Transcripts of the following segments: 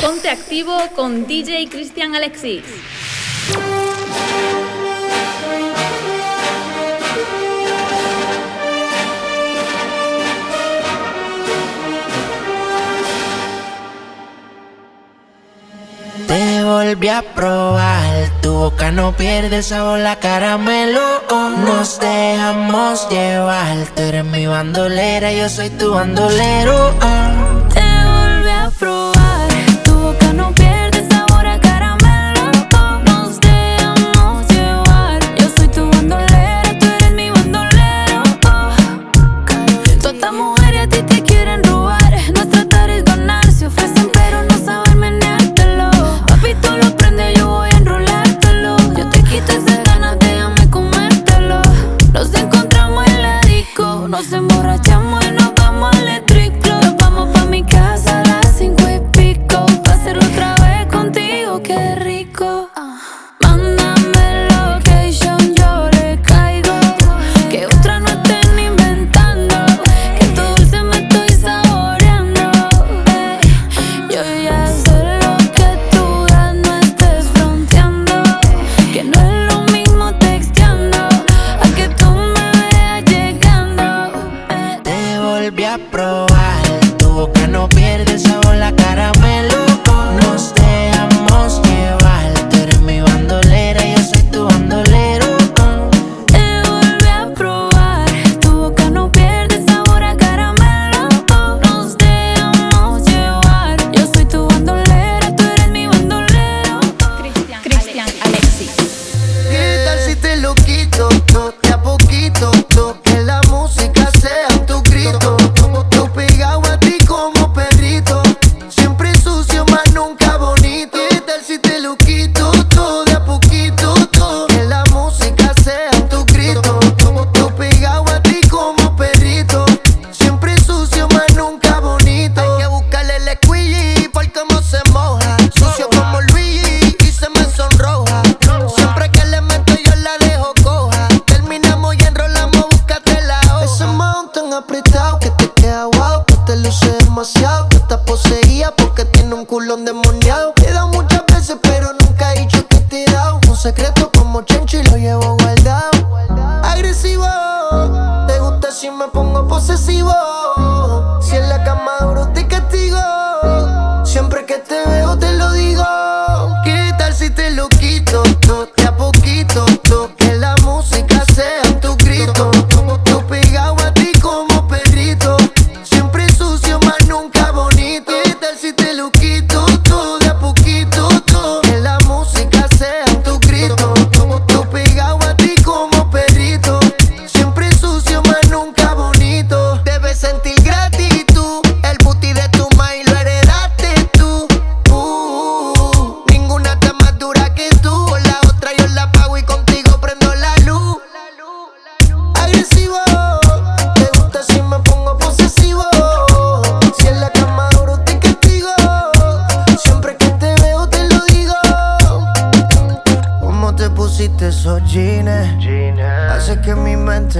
Ponte activo con DJ Cristian Alexis. Te volví a probar, tu boca no pierde sabor, la caramelo. Nos dejamos llevar, tú eres mi bandolera, yo soy tu bandolero. Ah.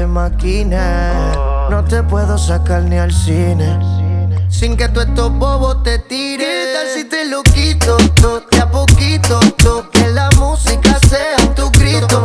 te. No te puedo sacar ni al cine. Sin que tú estos bobos te tires. ¿Qué tal si te lo quito? De a poquito, todo, que la música sea tu grito.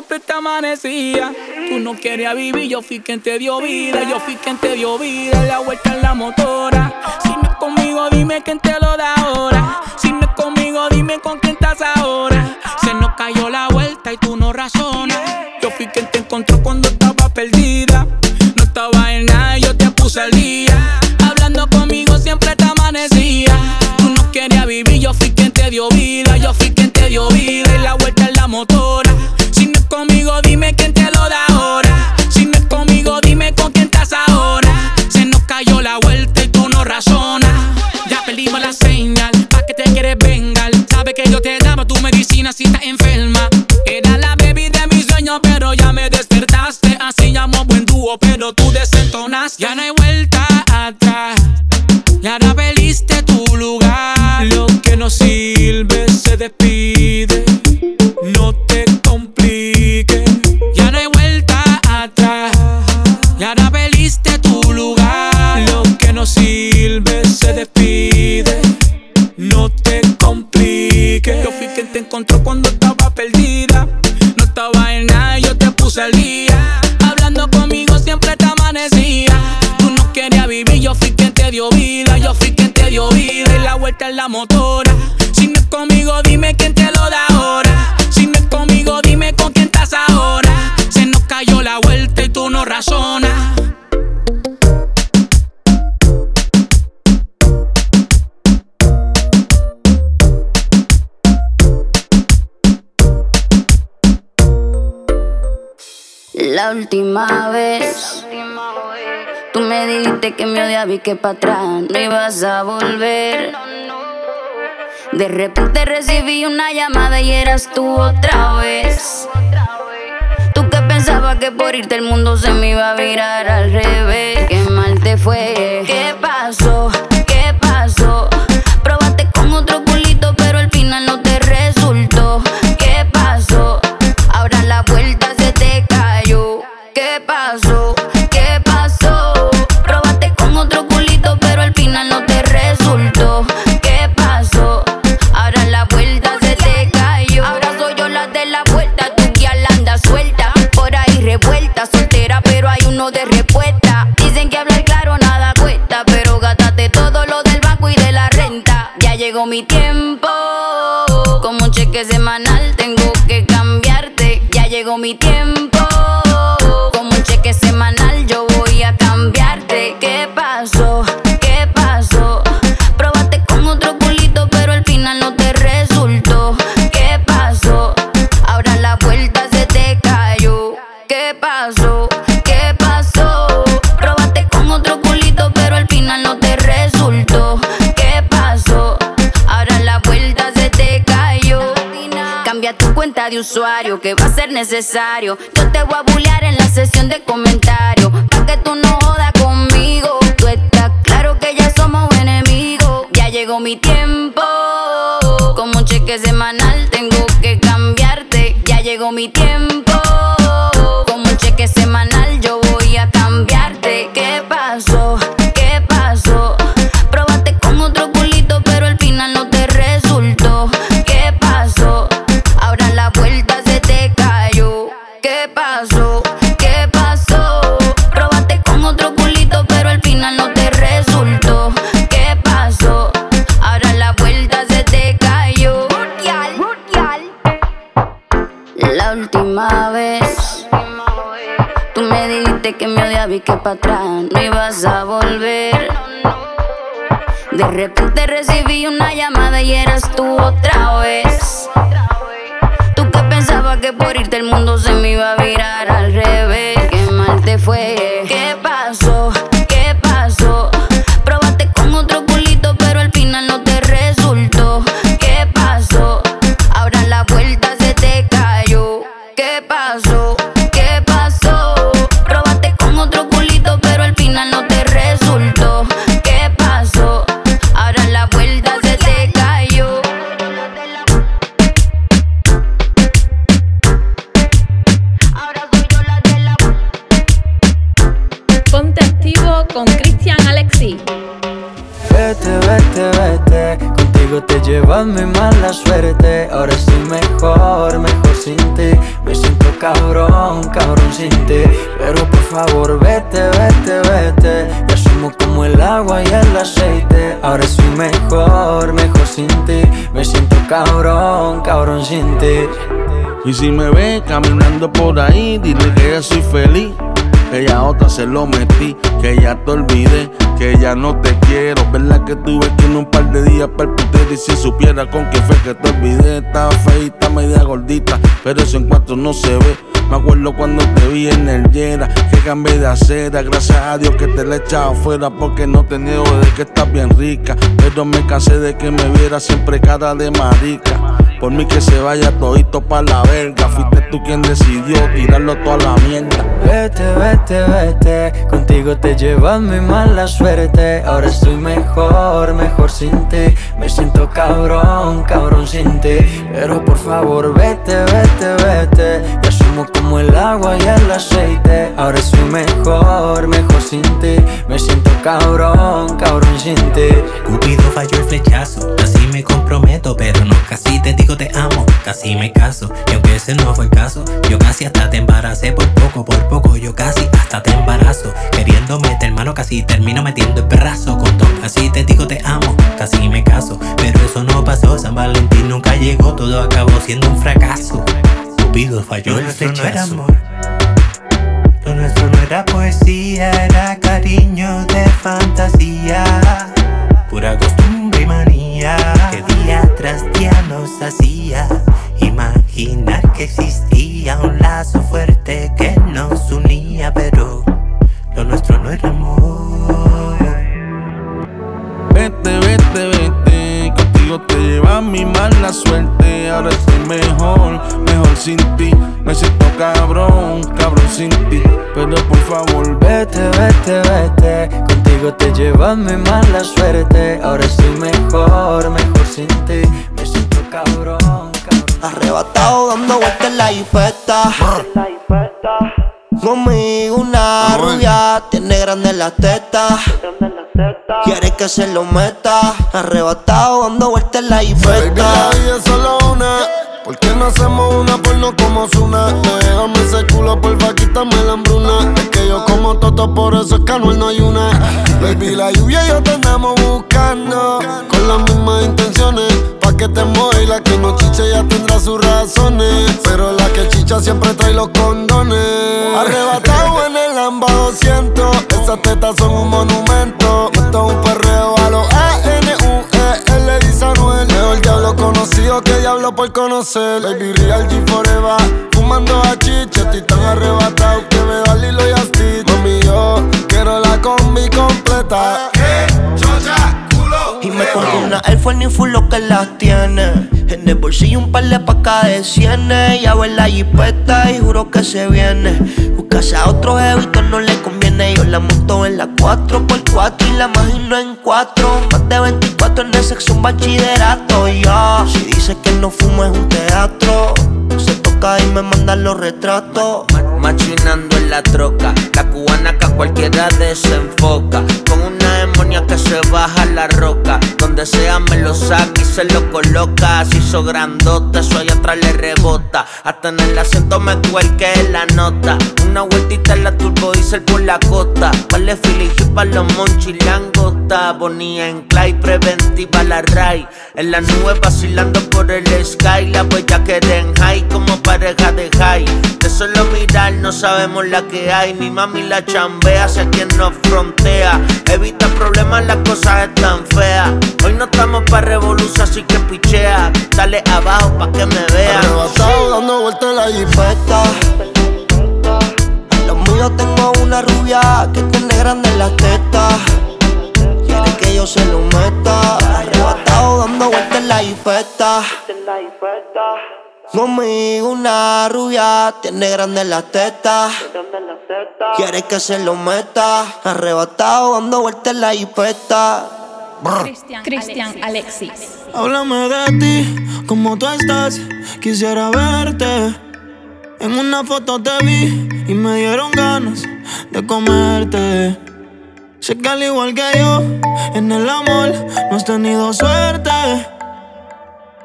Siempre te amanecía. Tú no querías vivir, yo fui quien te dio vida. Yo fui quien te dio vida. La vuelta en la motora. Si no es conmigo, dime quién te lo da ahora. Si no es conmigo, dime con quién estás ahora. Se nos cayó la vuelta y tú no razonas. Yo fui quien te encontró cuando Última vez Tú me dijiste que me odiabas y que para atrás no ibas a volver De repente recibí una llamada y eras tú otra vez Tú que pensabas que por irte el mundo se me iba a virar al revés Qué mal te fue ¿Qué pasó? ¿Qué pasó? Probaste con otro culito pero al final no te resultó ¿Qué pasó? Ahora la vuelta ¿Qué pasó? ¿Qué pasó? Probaste con otro culito pero al final no te resultó. ¿Qué pasó? Ahora la vuelta se te cayó. Ahora soy yo la de la vuelta Tu que anda suelta. Por ahí revuelta Soltera pero hay uno de respuesta. Dicen que hablar claro nada cuesta Pero gástate todo lo del banco y de la renta. Ya llegó mi tiempo. Como un cheque semanal tengo que cambiarte. Ya llegó mi tiempo que va a ser necesario. Yo te voy a bullear en la sesión de comentarios Pa' que tú no jodas conmigo. Tú estás claro que ya somos enemigos. Ya llegó mi tiempo Como un cheque semanal tengo que cambiarte. Ya llegó mi tiempo Como un cheque semanal yo voy a cambiarte. ¿Qué pasó? Vi que para atrás no ibas a volver. De repente recibí una llamada y eras tú otra vez. Tú que pensabas que por irte el mundo se me iba a virar al revés. Qué mal te fue. ¿Qué pasó? Cabrón, cabrón sin ti. Y si me ve caminando por ahí, dile que ya soy feliz. Que ya otra se lo metí, que ya te olvidé, que ya no te quiero. Verdad que tuve que en un par de días percutir y si supiera con qué fue que te olvidé. Estaba feita, media gordita, pero eso en cuanto no se ve. Me acuerdo cuando te vi en el Yera, que cambié de acera. Gracias a Dios que te la he echado fuera, porque no te niego de que estás bien rica. Pero me cansé de que me viera siempre cara de marica. Por mí que se vaya todito pa' la verga. Fuiste tú quien decidió tirarlo toda la mierda. Vete, vete, vete, contigo te llevas mi mala suerte. Ahora estoy mejor, mejor sin ti. Me siento cabrón, cabrón sin ti. Pero por favor, vete, vete, vete. Ya somos como el agua y el aceite. Ahora estoy mejor, mejor sin ti. Me siento cabrón, cabrón sin ti. Cupido falló el flechazo, casi me comprometo, pero no, casi te digo te amo, casi me caso. Y aunque ese no fue el caso, yo casi hasta te embaracé por poco, por poco, yo casi hasta te embarazo. Queriendo meter mano, casi termino metiendo el perrazo. Con todo, casi te digo te amo, casi me caso. Pero eso no pasó, San Valentín nunca llegó, todo acabó siendo un fracaso. Cupido falló el flechazo. No era amor. Lo nuestro no era poesía, era cariño de fantasía. Pura costumbre y manía que día tras día nos hacía imaginar que existía un lazo fuerte que nos unía, pero lo nuestro no era amor. Te lleva mi mala suerte. Ahora estoy mejor, mejor sin ti. Me siento cabrón, cabrón sin ti. Pero por favor, Vete, vete, vete, contigo te llevas mi mala suerte. Ahora estoy mejor, mejor sin ti. Me siento cabrón, cabrón. Arrebatado dando vueltas en la jipeta. Conmigo una rubia tiene grandes las tetas. Quiere que se lo meta. Arrebatado dando vueltas en la Baby, jipeta. la vida es solo una. ¿Por qué no hacemos una porno como Zuna? Déjame ese culo, porfa, quítame la hambruna. Es que yo como toto, por eso es que Anuel no hay una. Baby, la lluvia y yo te andamos buscando. Con las mismas intenciones. Que te mueva y la que no chiche ya tendrá sus razones. Pero la que chicha siempre trae los condones. Arrebatado en el Lamba 200. Esas tetas son un monumento. Esto es un perreo a los A-N-U-E. L dice Anuel. Mejor diablo conocido que diablo por conocer. Baby Real G Forever. Fumando a chicha, estoy tan arrebatado que me da Lilo y Asti. Mami, yo quiero la combi completa. Y me compré una Air Force ni full lo que las tiene. En el bolsillo un par de pacas de cienes. Ya en la jipeta y juro que se viene. Buscase a otro jevito no le conviene. Yo la monto en la 4x4 y la imagino en 4. Más de 24 en el sexo, un bachillerato. Si dice que no fumo es un teatro. Se toca y me manda los retratos. Machinando la troca, la cubana que a cualquiera desenfoca. Con una demonia que se baja la roca. Donde sea me lo saca y se lo coloca. Se hizo grandote, allá atrás le rebota. Hasta en el acento me cuelque la nota. Una vueltita en la turbo diesel por la costa. Vale filigi pa' los monchis langota. Bonía en clay, preventiva la ray. En la nube vacilando por el sky. La huella que en high como pareja de high. De solo mirar no sabemos la que hay. Mi mami la chambea, sé quien nos frontea. Evita problemas, las cosas están feas. Hoy no estamos para revolución, así que pichea. Dale abajo pa' que me vea. Arrebatado dando vueltas la jipeta. Los míos tengo una rubia que tiene grandes las tetas. Quiere que yo se lo meta. Arrebatado dando vueltas en la jipeta. Conmigo una rubia tiene grandes las tetas. Quiere que se lo meta. Arrebatado dando vueltas la hipeta. Cristian Alexis. Alexis. Háblame de ti, cómo tú estás. Quisiera verte. En una foto te vi y me dieron ganas de comerte. Sé que al igual que yo, en el amor no has tenido suerte.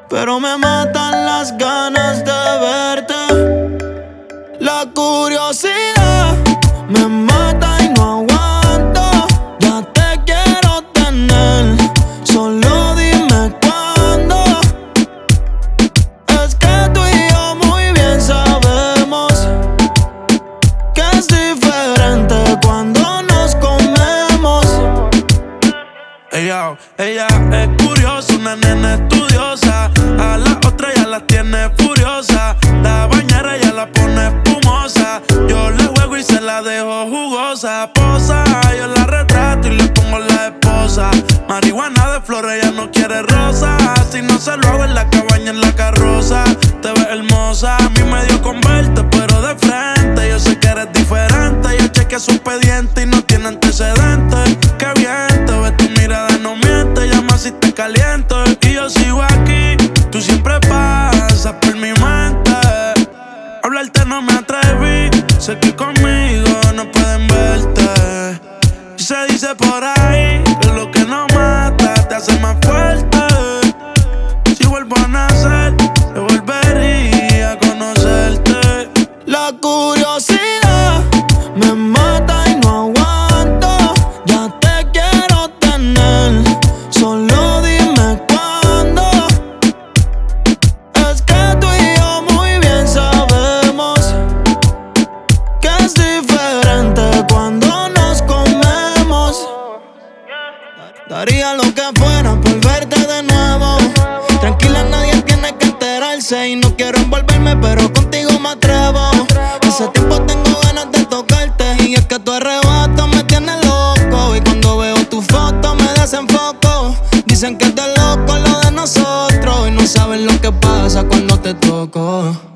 Pero me matan las ganas de ver cuando te toco?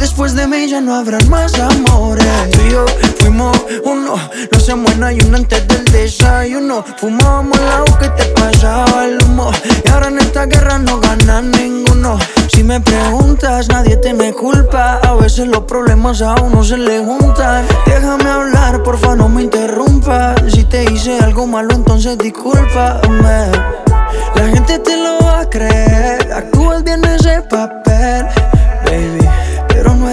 después de mí ya no habrán más amores. Tú y yo fuimos uno, lo hacemos en ayuno antes del desayuno. Fumábamos el agua que te pasaba el humo. Y ahora en esta guerra no gana ninguno. Si me preguntas, nadie te me culpa. A veces los problemas a uno se le juntan. Déjame hablar, porfa, no me interrumpas. Si te hice algo malo, entonces discúlpame. La gente te lo va a creer. Actúas bien ese papel, baby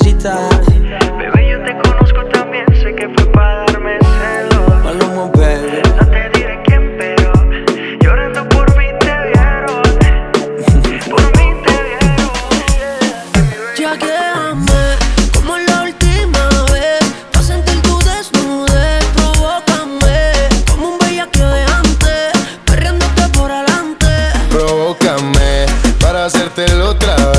Bebé, yo te conozco también, sé que fue para darme celos. No te diré quién, pero llorando por mí te vieron. por mí te vieron. Ya que como la última vez, pa' sentir tu desnudez, provócame. Como un bellaqueo de antes, perreándote por adelante. Provócame, para hacértelo otra vez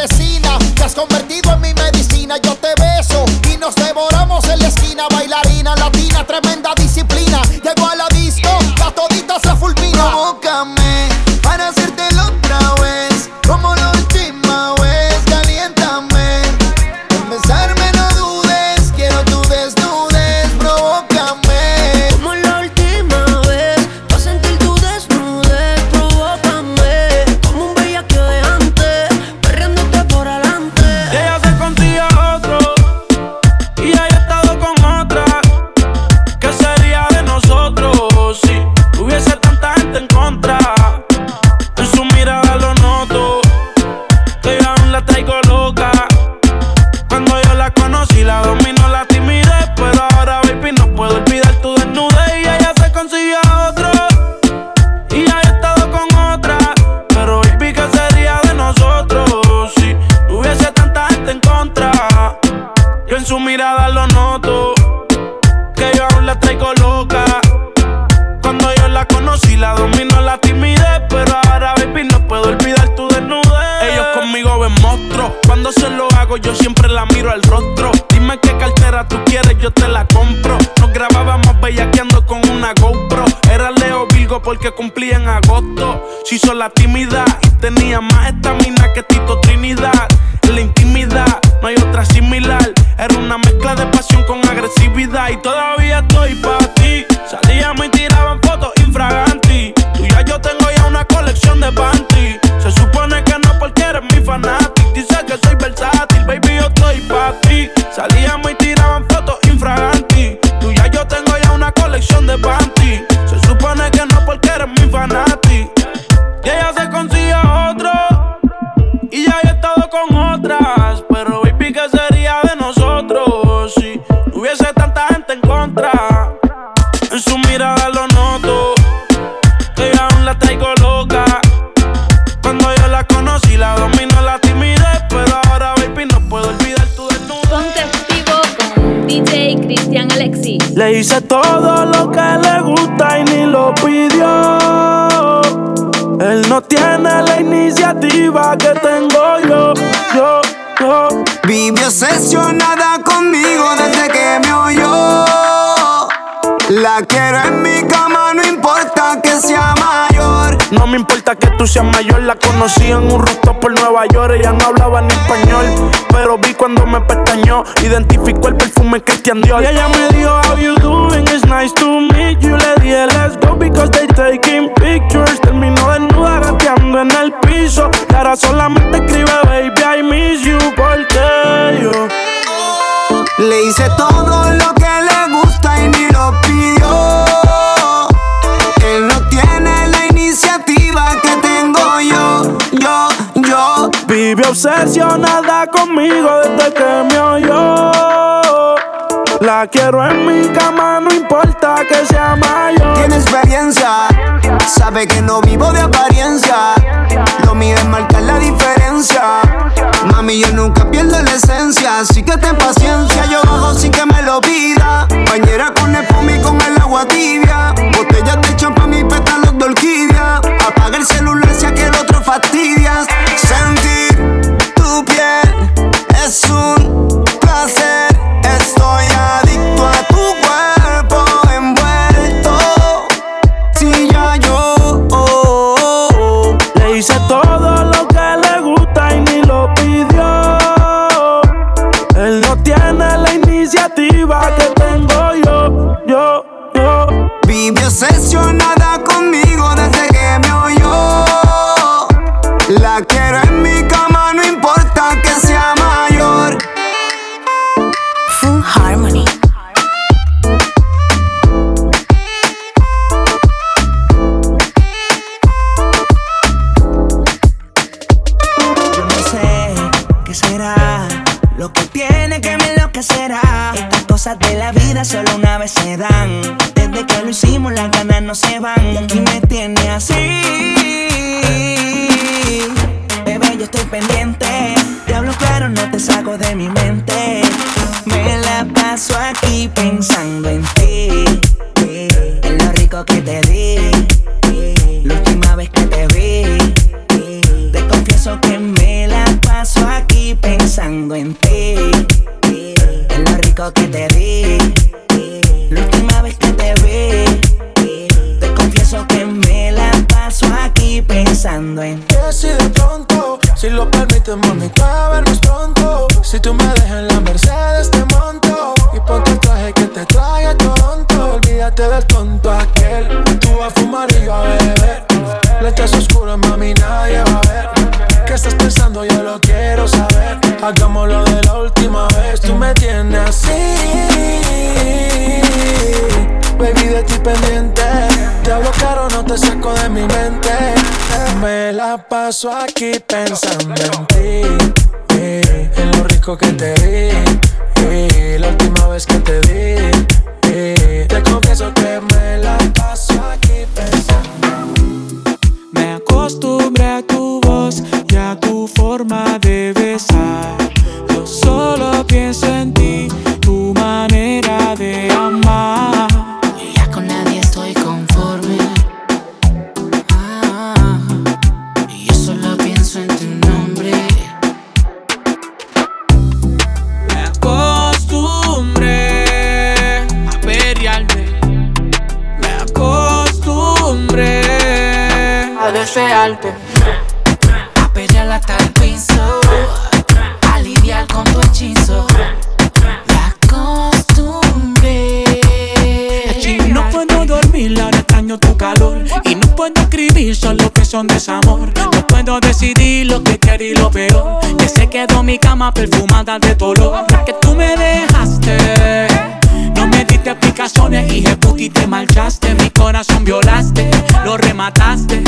asesino. que tú seas mayor. La conocí en un rooftop por Nueva York. Ella no hablaba ni español, pero vi cuando me pestañó. Identificó el perfume Christian Dior. Y ella me dijo, How you doing? It's nice to meet you. Le dije, Let's go because they taking pictures. Terminó desnuda gateando en el piso. Y ahora solamente escribe, Baby, I miss you. Porque yo le hice todo lo que le vive obsesionada conmigo desde que me oyó. La quiero en mi cama, no importa que sea mayor. Tiene experiencia, sabe que no vivo de apariencia. Lo mío es marcar la diferencia. Mami, yo nunca pierdo la esencia, así que ten paciencia. Yo bajo sin que me lo pida. Bañera con espuma y con el agua tibia. Botellas de champán y pétalos de orquídea. Apaga el celular si aquel otro fastidias. quieren así. Baby, de ti pendiente. Te hablo caro, no te saco de mi mente. Me la paso aquí pensando en ti. En lo rico que te di. La última vez que te di. Te confieso que me la paso aquí pensando. Me acostumbré a tu voz y a tu forma de besar falsearte. A pelear hasta el piso, a con tu hechizo. La costumbre. No puedo dormir, ahora extraño tu calor. Y no puedo escribir, solo que son desamor. No puedo decidir lo que quiero y lo peor. Que se quedó mi cama perfumada de tu olor. Que tú me dejaste. No me diste explicaciones, y puti, te marchaste. Mi corazón violaste, lo remataste.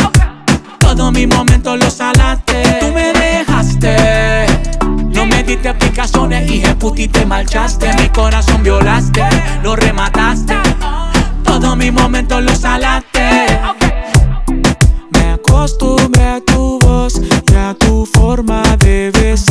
Todos mis momentos los salaste. Tú me dejaste. No me diste explicaciones y puti te marchaste. Mi corazón violaste, lo remataste. Todos mis momentos los salaste. Me acostumbré a tu voz y a tu forma de besar.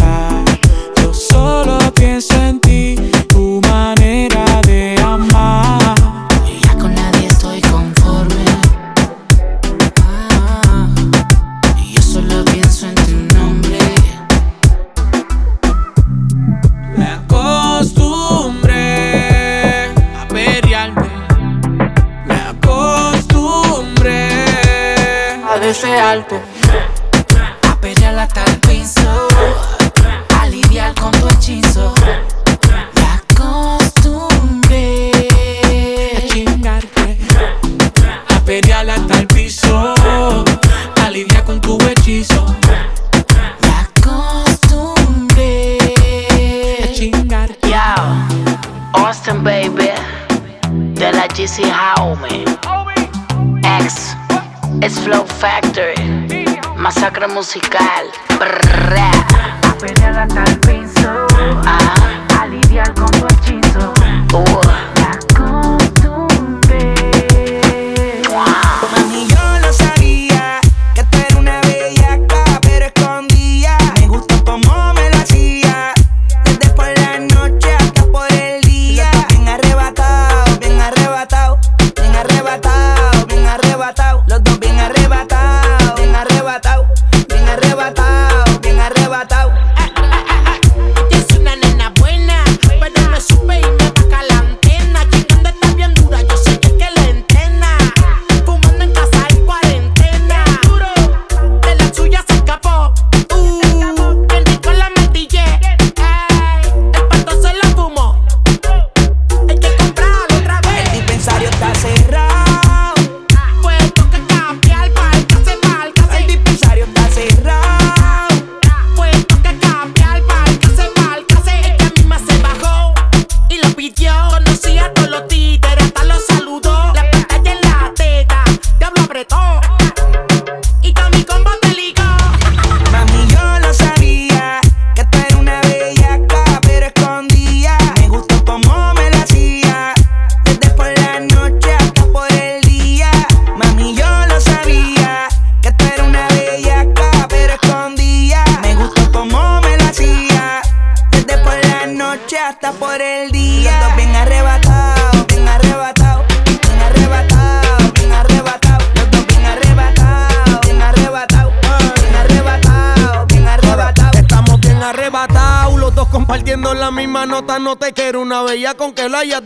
musical.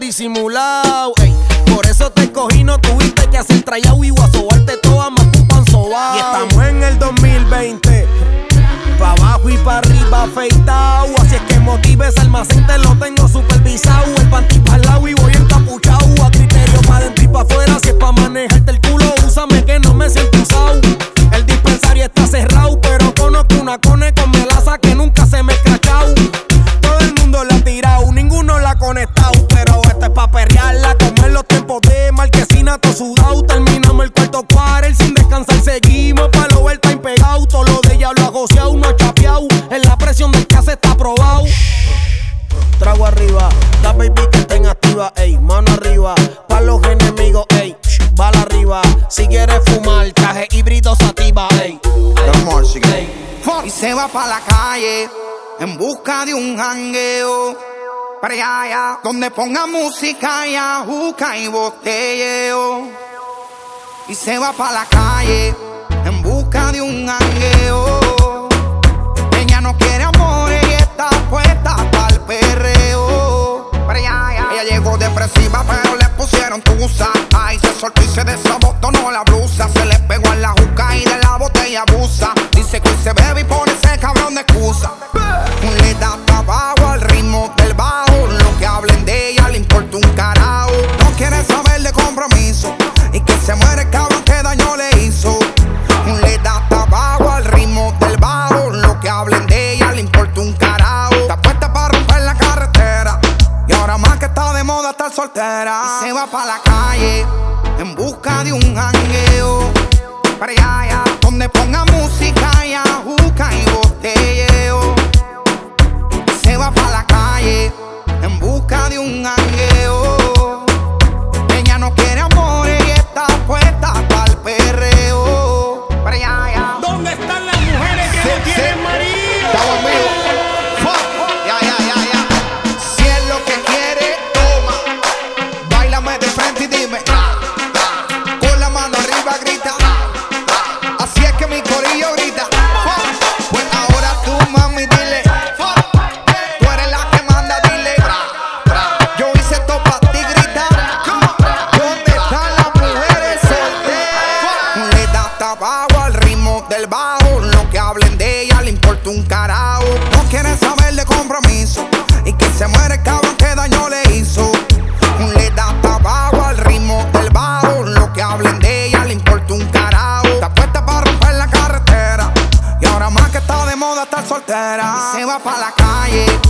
disimula. busca de un jangueo. Para allá, donde ponga música y ajuca y botelleo. Y se va para la calle en busca de un jangueo. Ella no quiere amor y está puesta para el perreo. Para allá, ella llegó depresiva, Ay, se soltó y se desabotonó la blusa. Se le pegó a la juca y de la botella abusa. Dice que se bebe y pone ese cabrón de excusa. Le da trabajo al ritmo del bar. se va pa' la calle en busca de un jangueo. Para allá, donde ponga música y ajuca y pa' la calle.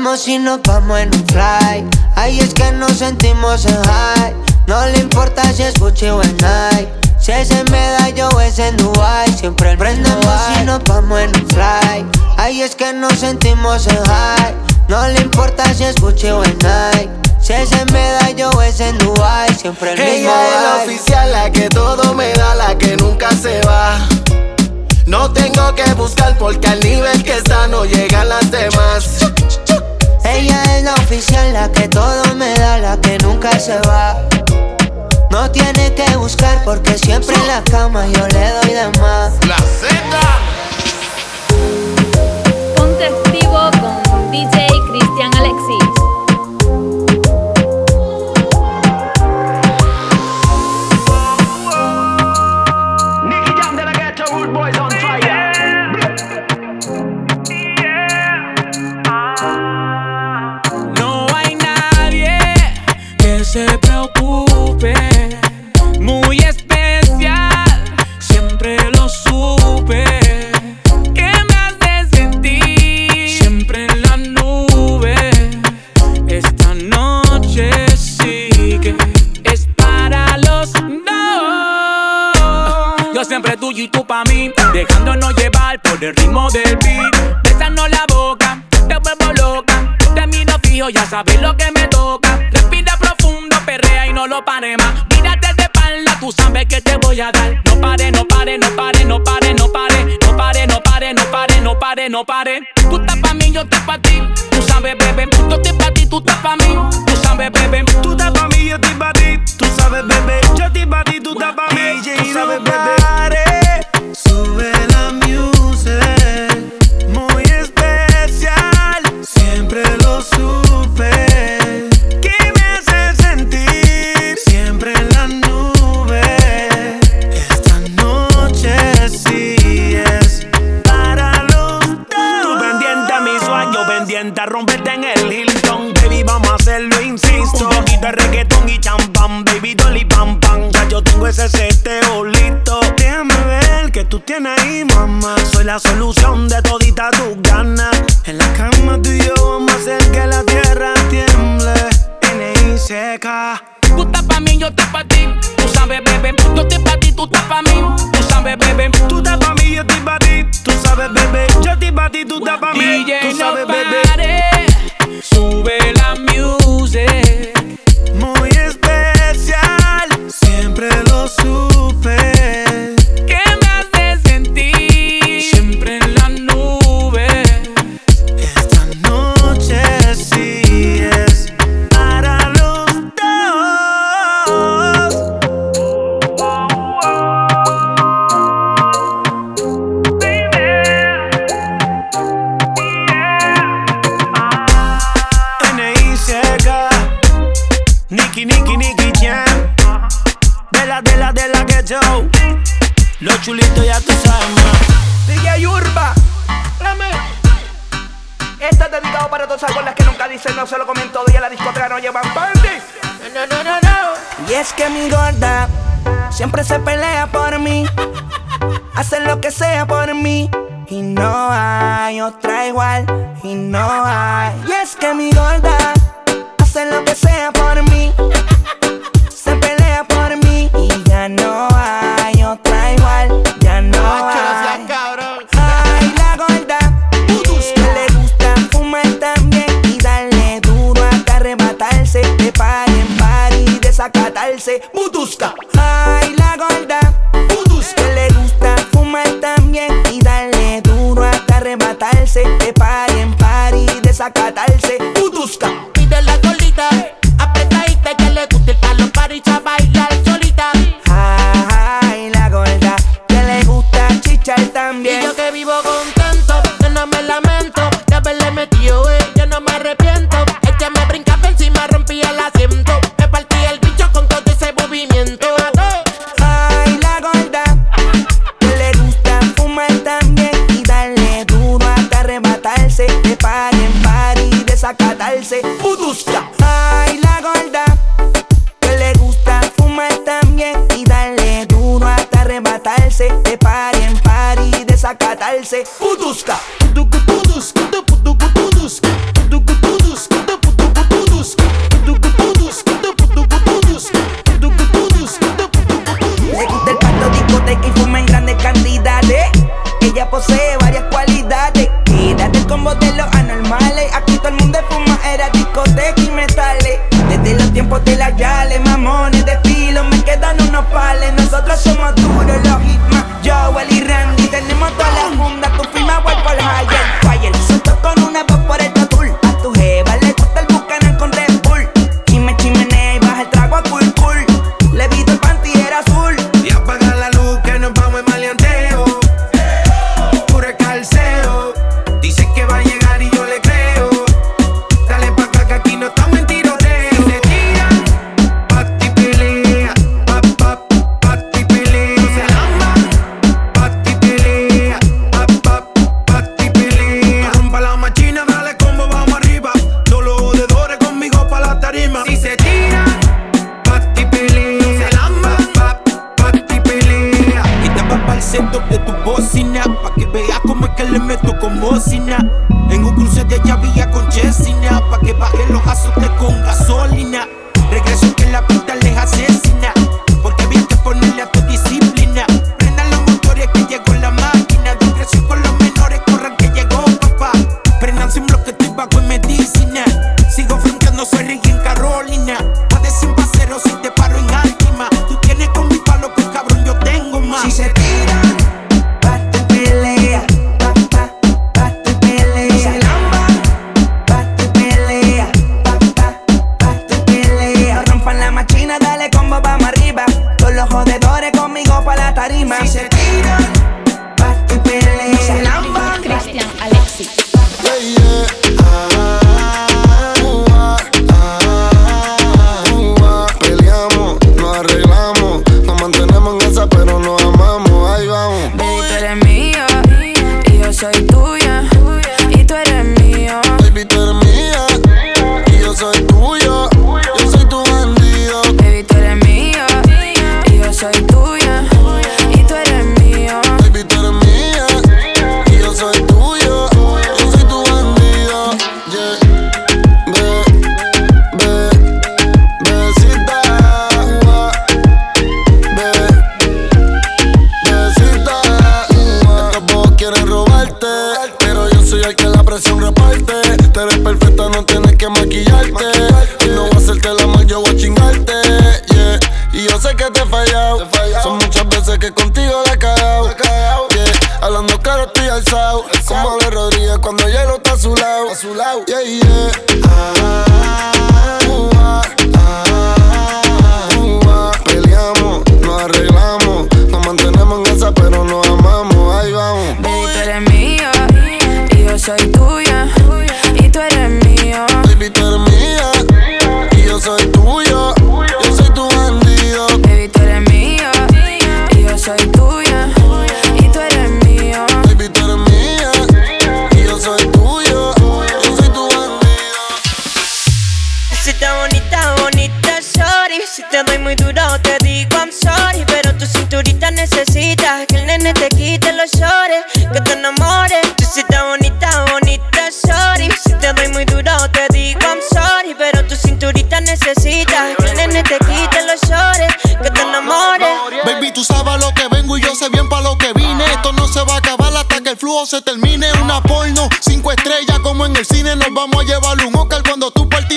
Y nos vamos en un fly. Ahí es que nos sentimos en high. No le importa si es Gucci o en Nike. Si es en medallo o es en Dubai. Siempre prendemos y nos vamos en un fly. Ahí es que nos sentimos en high. No le importa si es Gucci o en Nike. Si es en medallo o es en Dubai. Siempre el mismo Ella es la oficial, la que todo me da, la que nunca se va. No tengo que buscar porque al nivel que está no llegan las demás. Ella es la oficial, la que todo me da, la que nunca se va. No tiene que buscar porque siempre en la cama yo le doy de más. La Z. Ponte activo con DJ Cristian Alexis. Se preocupe. Muy especial, siempre lo supe. ¿Qué me hace sentir? Siempre en la nube. Esta noche sí que es para los dos. Yo siempre tuyo y tú pa' mí, dejándonos llevar por el ritmo del beat. Besando la boca, te vuelvo loca. Te miro fijo, ya sabes lo que me toca. Perrea y no lo pare más. Mírate de espalda, tú sabes que te voy a dar. No pare, no pare, no pare, no pare, no pare. No pare, no pare, no pare, no pare, no pare. Tú estás pa' mí, yo estoy pa' ti. Tú sabes, bebé. Yo estoy pa' ti, tú estás pa' mí. Tú sabes, bebé. Tú estás pa' mí, yo estoy pa' ti. Tú sabes, bebé. Yo estoy pa' ti, tú estás pa' mí. Tú sabes, bebé. Sube la music. Ese seteo listo. Déjame ver que tú tienes ahí, mamá. Soy la solución de todita tus ganas. En la cama tú y yo vamos a hacer que la tierra tiemble. N.I.C.K. Tú estás pa' mí, yo estoy pa' ti. Tú sabes, bebé. Yo estoy pa' ti, tú estás pa' mí. Tú sabes, bebé. Tú estás pa' mí, yo estoy pa' ti. Tú sabes, bebé. Yo estoy pa' ti, tú estás pa' mí. Tú sabes, Los chulitos ya tú sabes más. DJ Urba, dame. Este es dedicado para todas esas las que nunca dicen, no se lo comen todo y a la discoteca no llevan panties. No, no, no, no. Y es que mi gorda siempre se pelea por mí. Hace lo que sea por mí. Y no hay otra igual. Y no hay. Y es que mi gorda hace lo que sea por mí. 戻した。se termine. Una porno, cinco estrellas como en el cine. Nos vamos a llevar un Oscar cuando tú participas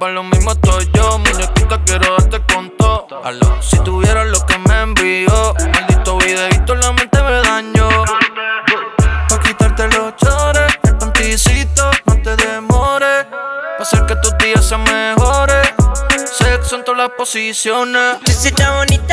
para lo mismo estoy yo. Muñequita, quiero darte con todo. Si tuvieras lo que me envió. Maldito videito, la mente me dañó. Pa' quitarte los chores, el panticito, no te demores. Pa' hacer que tus días sean mejores. Sexo en todas las posiciones. Estás bonita, bonita,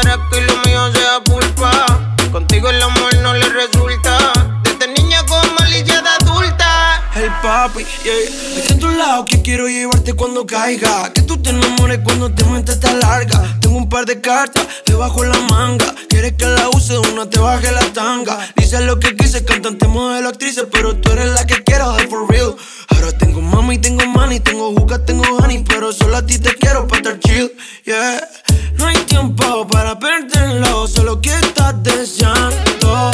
araco y lo mío sea pulpa. Contigo el amor no le resulta. Desde niña con malicia de adulta. El papi, yeah. Está en tu lado que quiero llevarte cuando caiga. Que tú te enamores cuando te mente está larga. Tengo un par de cartas debajo la manga. Quieres que la use, una te baje la tanga. Dice lo que quise, cantante, modelo, actriz. Pero tú eres la que quiero de for real. Ahora tengo mami, tengo money, tengo juca, tengo honey. Pero solo a ti te quiero para estar chill, yeah. No hay tiempo para perderlo, solo que estás deseando.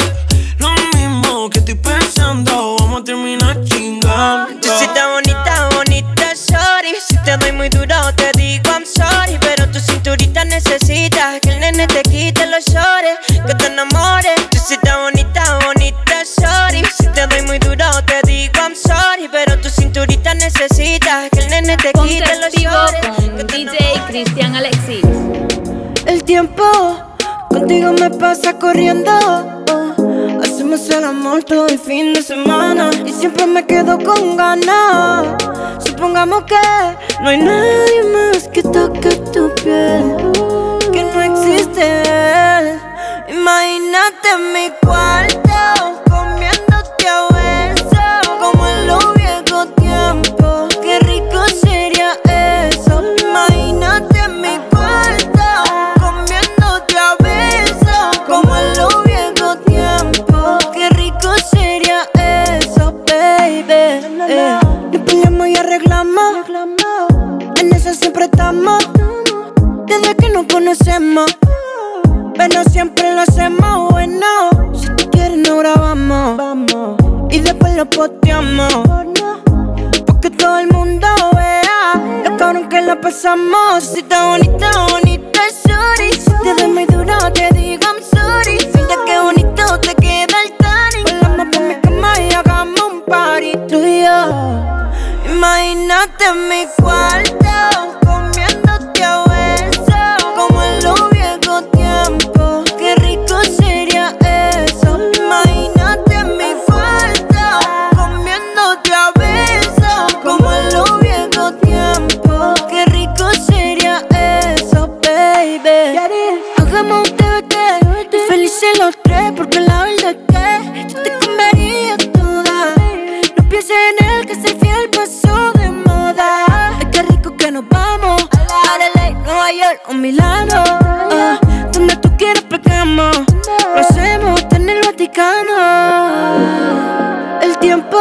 Lo mismo que estoy pensando, vamos a terminar chingando. Tú estás bonita, bonita, sorry. Si te doy muy duro, te digo I'm sorry. Pero tu cinturita necesita que el nene te quite los shorts, que te enamores. Tú estás bonita, bonita, sorry. Si te doy muy duro, te digo I'm sorry. Que te Ponte quite los shorts. con DJ Cristian Alexis. El tiempo contigo me pasa corriendo. oh. Hacemos el amor todo el fin de semana y siempre me quedo con ganas. Supongamos que no hay nadie más que toque tu piel, que no existe él. Imagínate en mi cuarto comiéndote a besos como en los viejos tiempos. Siempre estamos. Desde que nos conocemos. Pero siempre lo hacemos bueno. Si tú quieres, no grabamos. Y después lo posteamos. Porque todo el mundo vea lo cabrón que la pasamos. Si está bonita, bonita, sorry. Si te doy muy duro, te digo I'm sorry. Mira qué bonito te queda el tanning. Volamos por mi cama y hagamos un party y yo. Imagínate mi cuarto Nueva York o Milano. Ah, donde tú quieras pegamos. Lo hacemos en el Vaticano. El tiempo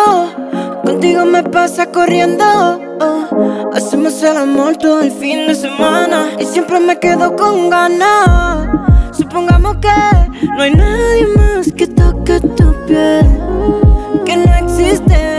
contigo me pasa corriendo. oh. Hacemos el amor todo el fin de semana y siempre me quedo con ganas. Supongamos que no hay nadie más que toque tu piel, que no existe